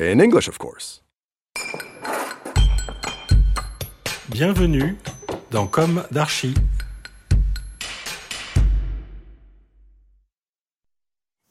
In English, of course. Bienvenue dans Com d'Archi.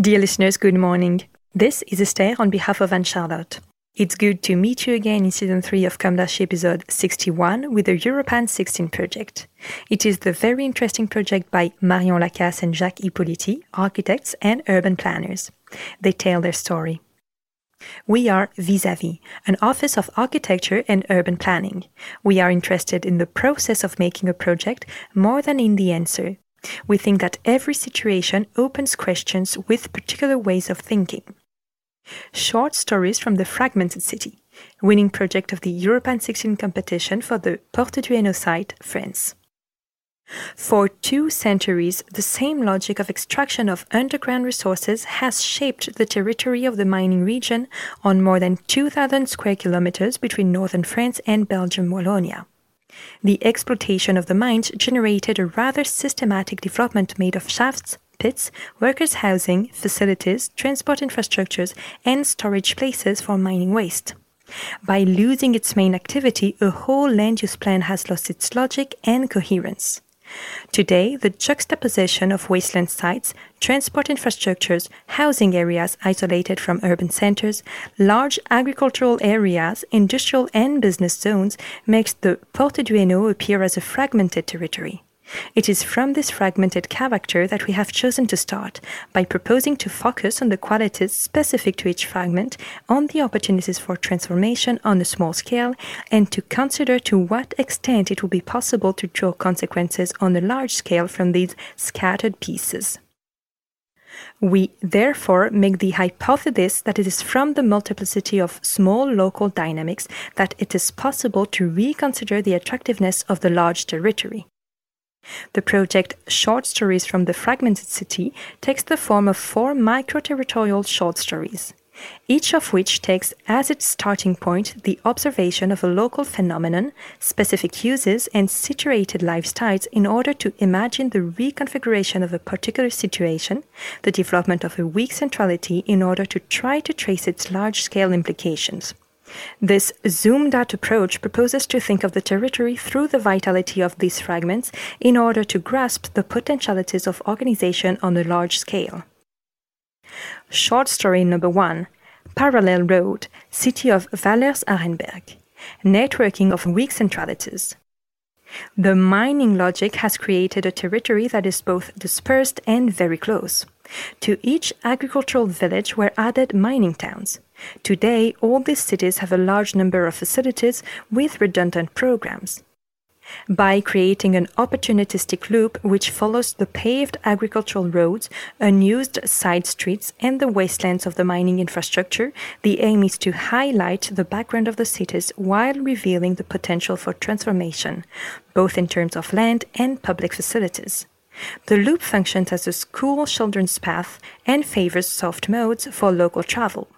Dear listeners, good morning. This is Esther on behalf of Anne Charlotte. It's good to meet you again in season 3 of Com d'Archi episode 61 with the Europan 16 project. It is the very interesting project by Marion Lacas and Jacques Ippoliti, architects and urban planners. They tell their story. We are Vis-a-Vis, an office of architecture and urban planning. We are interested in the process of making a project more than in the answer. We think that every situation opens questions with particular ways of thinking. Short stories from the Fragmented City, winning project of the Europan 16 competition for the Porte du Hainaut site, France. For two centuries, the same logic of extraction of underground resources has shaped the territory of the mining region on more than 2,000 square kilometers between northern France and Belgium Wallonia. The exploitation of the mines generated a rather systematic development made of shafts, pits, workers' housing, facilities, transport infrastructures, and storage places for mining waste. By losing its main activity, a whole land use plan has lost its logic and coherence. Today, the juxtaposition of wasteland sites, transport infrastructures, housing areas isolated from urban centers, large agricultural areas, industrial and business zones makes the Porte du Hainaut appear as a fragmented territory. It is from this fragmented character that we have chosen to start by proposing to focus on the qualities specific to each fragment, on the opportunities for transformation on a small scale, and to consider to what extent it will be possible to draw consequences on a large scale from these scattered pieces. We therefore make the hypothesis that it is from the multiplicity of small local dynamics that it is possible to reconsider the attractiveness of the large territory. The project Short Stories from the Fragmented City takes the form of four micro territorial short stories, each of which takes as its starting point the observation of a local phenomenon, specific uses, and situated lifestyles in order to imagine the reconfiguration of a particular situation, the development of a weak centrality in order to try to trace its large scale implications. This zoomed out approach proposes to think of the territory through the vitality of these fragments in order to grasp the potentialities of organization on a large scale. Short story number one Parallel Road, City of Wallers-Arenberg. Networking of weak centralities. The mining logic has created a territory that is both dispersed and very close. To each agricultural village were added mining towns. Today, all these cities have a large number of facilities with redundant programs. By creating an opportunistic loop which follows the paved agricultural roads, unused side streets, and the wastelands of the mining infrastructure, the aim is to highlight the background of the cities while revealing the potential for transformation, both in terms of land and public facilities. The loop functions as a school children's path and favors soft modes for local travel.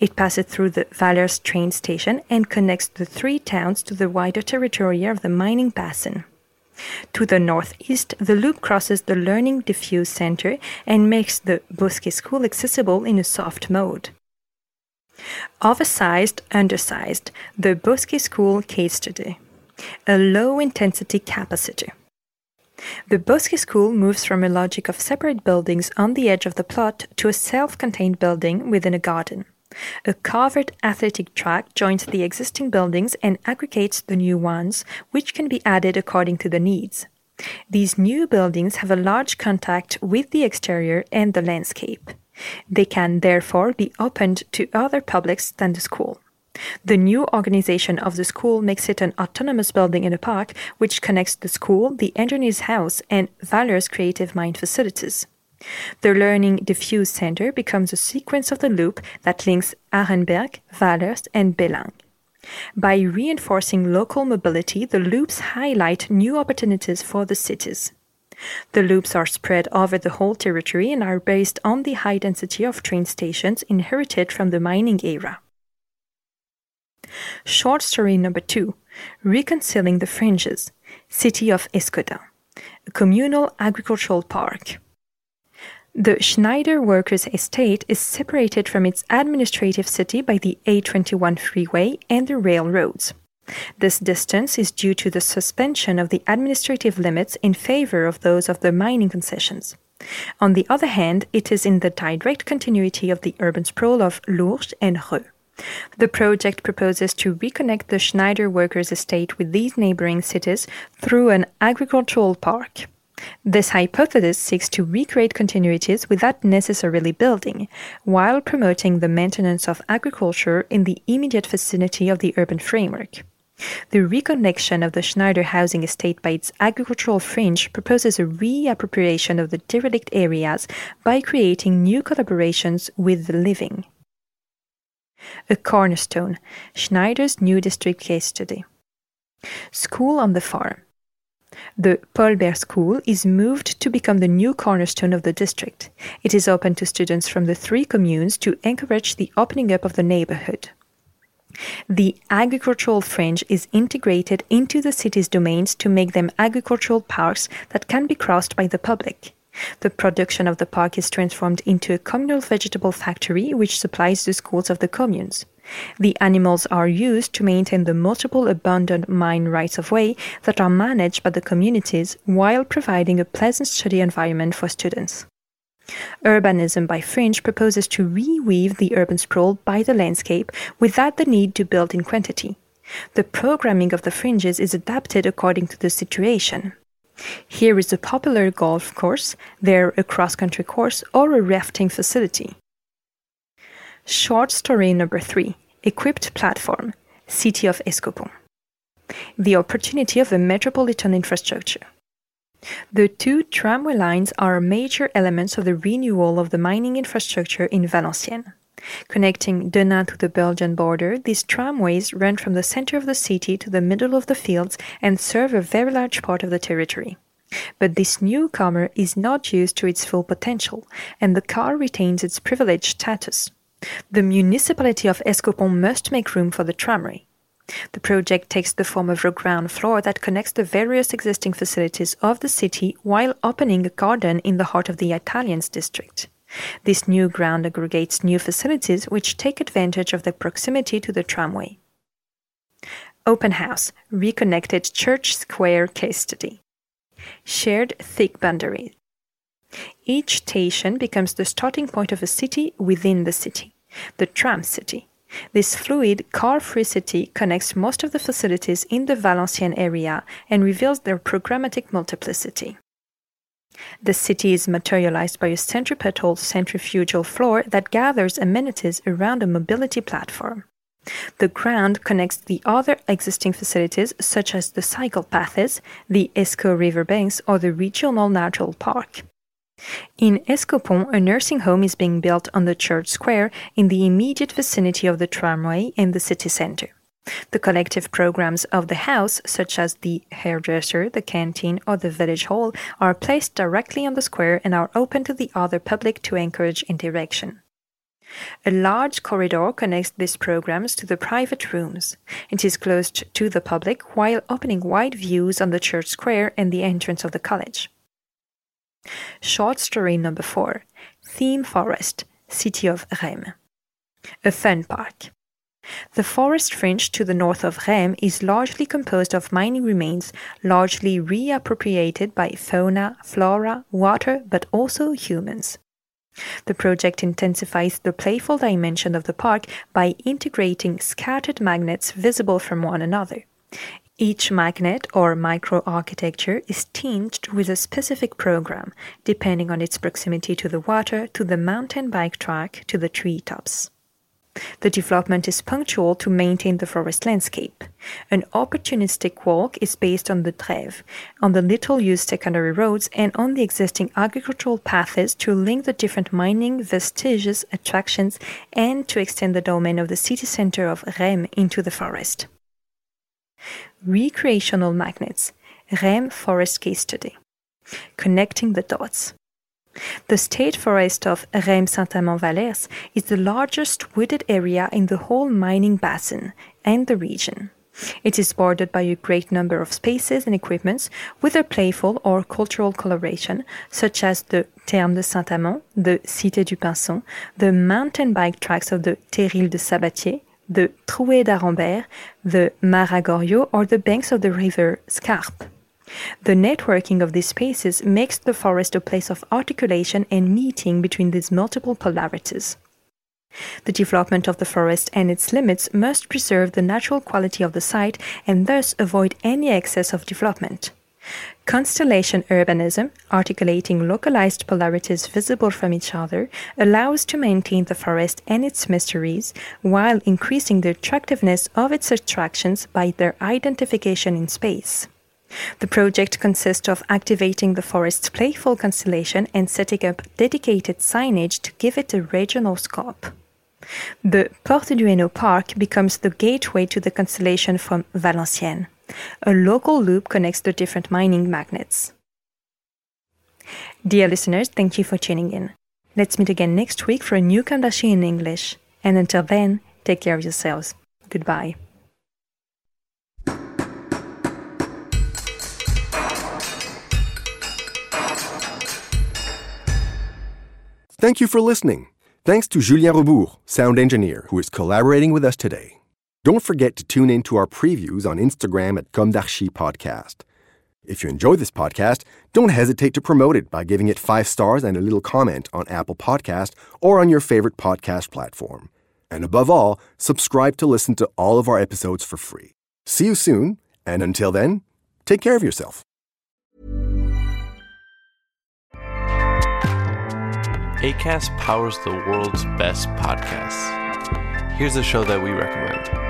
It passes through the Wallers train station and connects the three towns to the wider territory of the mining basin. To the northeast, the loop crosses the Learning Diffuse Center and makes the Bosquet School accessible in a soft mode. Oversized, undersized, the Bosquet School case study. A low intensity capacitor. The Bosque School moves from a logic of separate buildings on the edge of the plot to a self contained building within a garden. A covered athletic track joins the existing buildings and aggregates the new ones, which can be added according to the needs. These new buildings have a large contact with the exterior and the landscape. They can therefore be opened to other publics than the school. The new organization of the school makes it an autonomous building in a park which connects the school, the engineer's house, and Wallers' Creative Mind facilities. The Learning Diffuse Center becomes a sequence of the loop that links Arenberg, Wallers, and Bellaing. By reinforcing local mobility, the loops highlight new opportunities for the cities. The loops are spread over the whole territory and are based on the high density of train stations inherited from the mining era. Short story number two Reconciling the Fringes, City of Escaudain, a communal agricultural park. The Schneider Workers Estate is separated from its administrative city by the A21 freeway and the railroads. This distance is due to the suspension of the administrative limits in favor of those of the mining concessions. On the other hand, it is in the direct continuity of the urban sprawl of Lourches and Roeulx. The project proposes to reconnect the Schneider Workers Estate with these neighboring cities through an agricultural park. This hypothesis seeks to recreate continuities without necessarily building, while promoting the maintenance of agriculture in the immediate vicinity of the urban framework. The reconnection of the Schneider housing estate by its agricultural fringe proposes a reappropriation of the derelict areas by creating new collaborations with the living. A cornerstone, Schneider's new district case study. School on the farm. The Paul School is moved to become the new cornerstone of the district. It is open to students from the three communes to encourage the opening up of the neighborhood. The agricultural fringe is integrated into the city's domains to make them agricultural parks that can be crossed by the public. The production of the park is transformed into a communal vegetable factory which supplies the schools of the communes. The animals are used to maintain the multiple abandoned mine rights of way that are managed by the communities while providing a pleasant study environment for students. Urbanism by Fringe proposes to reweave the urban sprawl by the landscape without the need to build in quantity. The programming of the fringes is adapted according to the situation. Here is a popular golf course, there a cross country course, or a rafting facility. Short story number three Equipped Platform, City of Escautpont. The opportunity of a metropolitan infrastructure. The two tramway lines are major elements of the renewal of the mining infrastructure in Valenciennes. Connecting Denain to the Belgian border, these tramways run from the center of the city to the middle of the fields and serve a very large part of the territory. But this newcomer is not used to its full potential, and the car retains its privileged status. The municipality of Escautpont must make room for the tramway. The project takes the form of a ground floor that connects the various existing facilities of the city while opening a garden in the heart of the Italians district. This new ground aggregates new facilities which take advantage of the proximity to the tramway. Open House Reconnected Church Square Case Study. Shared thick boundaries. Each station becomes the starting point of a city within the city, the tram city. This fluid, car free city connects most of the facilities in the Valenciennes area and reveals their programmatic multiplicity. The city is materialized by a centripetal centrifugal floor that gathers amenities around a mobility platform. The ground connects the other existing facilities such as the cycle paths, the Escaut river banks, or the regional natural park. In Escautpont, a nursing home is being built on the church square in the immediate vicinity of the tramway and the city center. The collective programs of the house, such as the hairdresser, the canteen, or the village hall, are placed directly on the square and are open to the other public to encourage interaction. A large corridor connects these programs to the private rooms. It is closed to the public while opening wide views on the church square and the entrance of the college. Short story number four Theme Forest, City of Raismes. A fun park. The forest fringe to the north of Raismes is largely composed of mining remains, largely reappropriated by fauna, flora, water, but also humans. The project intensifies the playful dimension of the park by integrating scattered magnets visible from one another. Each magnet or microarchitecture is tinged with a specific program, depending on its proximity to the water, to the mountain bike track, to the treetops. The development is punctual to maintain the forest landscape. An opportunistic walk is based on the Drève, on the little used secondary roads, and on the existing agricultural paths to link the different mining vestiges, attractions, and to extend the domain of the city center of Raismes into the forest. Recreational magnets, Raismes Forest Case Study. Connecting the dots. The state forest of Raismes Saint-Amand-Wallers is the largest wooded area in the whole mining basin and the region. It is bordered by a great number of spaces and equipments, whether playful or cultural coloration, such as the Thermes de Saint-Amand, the Cité du Pinson, the mountain bike tracks of the Terril de Sabatier, the Trouée d'Arenberg, the Mare à Goriaux, or the banks of the river Scarpe. The networking of these spaces makes the forest a place of articulation and meeting between these multiple polarities. The development of the forest and its limits must preserve the natural quality of the site and thus avoid any excess of development. Constellation urbanism, articulating localized polarities visible from each other, allows to maintain the forest and its mysteries while increasing the attractiveness of its attractions by their identification in space. The project consists of activating the forest's playful constellation and setting up dedicated signage to give it a regional scope. The Porte du Hainaut Park becomes the gateway to the constellation from Valenciennes. A local loop connects the different mining magnets. Dear listeners, thank you for tuning in. Let's meet again next week for a new d'Archi in English. And until then, take care of yourselves. Goodbye. Thank you for listening. Thanks to Julien Rebours, sound engineer, who is collaborating with us today. Don't forget to tune in to our previews on Instagram at Comme Podcast. If you enjoy this podcast, don't hesitate to promote it by giving it five stars and a little comment on Apple Podcast or on your favorite podcast platform. And above all, subscribe to listen to all of our episodes for free. See you soon, and until then, take care of yourself. ACAST powers the world's best podcasts. Here's a show that we recommend.